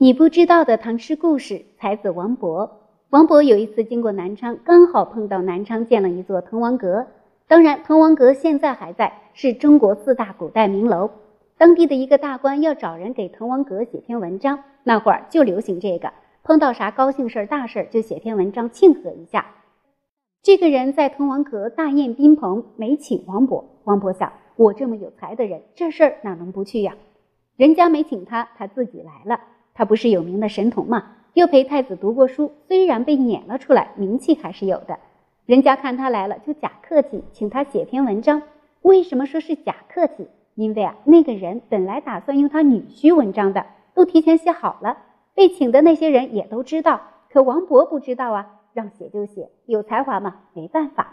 你不知道的唐诗故事：才子王勃。王勃有一次经过南昌，刚好碰到南昌建了一座滕王阁。当然，滕王阁现在还在，是中国四大古代名楼。当地的一个大官要找人给滕王阁写篇文章，那会儿就流行这个，碰到啥高兴事儿、大事儿就写篇文章庆贺一下。这个人在滕王阁大宴宾朋，没请王勃。王勃想，我这么有才的人，这事儿哪能不去呀？人家没请他，他自己来了。他不是有名的神童吗？又陪太子读过书，虽然被撵了出来，名气还是有的。人家看他来了，就假客气，请他写篇文章。为什么说是假客气？因为啊，那个人本来打算用他女婿文章的，都提前写好了。被请的那些人也都知道，可王勃不知道啊，让写就写，有才华嘛，没办法。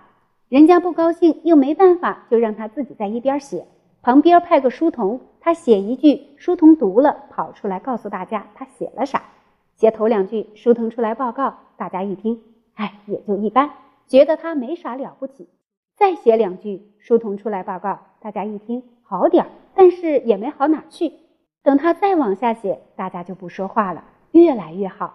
人家不高兴，又没办法，就让他自己在一边写。旁边派个书童，他写一句，书童读了，跑出来告诉大家他写了啥。写头两句，书童出来报告，大家一听，哎，也就一般，觉得他没啥了不起。再写两句，书童出来报告，大家一听，好点儿，但是也没好哪去。等他再往下写，大家就不说话了，越来越好。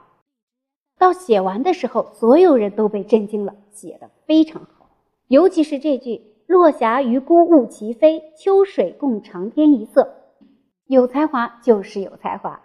到写完的时候，所有人都被震惊了，写的非常好，尤其是这句。落霞与孤鹜齐飞，秋水共长天一色。有才华就是有才华。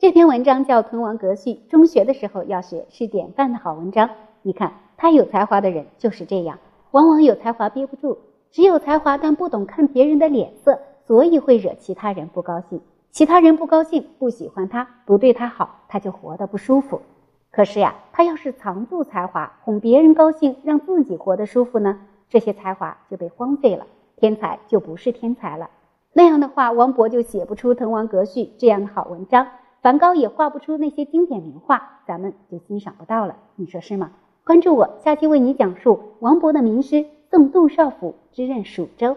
这篇文章叫《滕王阁序》，中学的时候要学，是典范的好文章。你看，他有才华的人就是这样，往往有才华憋不住，只有才华但不懂看别人的脸色，所以会惹其他人不高兴。其他人不高兴，不喜欢他，不对他好，他就活得不舒服。可是呀，他要是藏住才华，哄别人高兴，让自己活得舒服呢？这些才华就被荒废了，天才就不是天才了。那样的话，王勃就写不出《滕王阁序》这样的好文章，梵高也画不出那些经典名画，咱们就欣赏不到了。你说是吗？关注我，下期为你讲述王勃的名诗《赠杜少府之任蜀州》。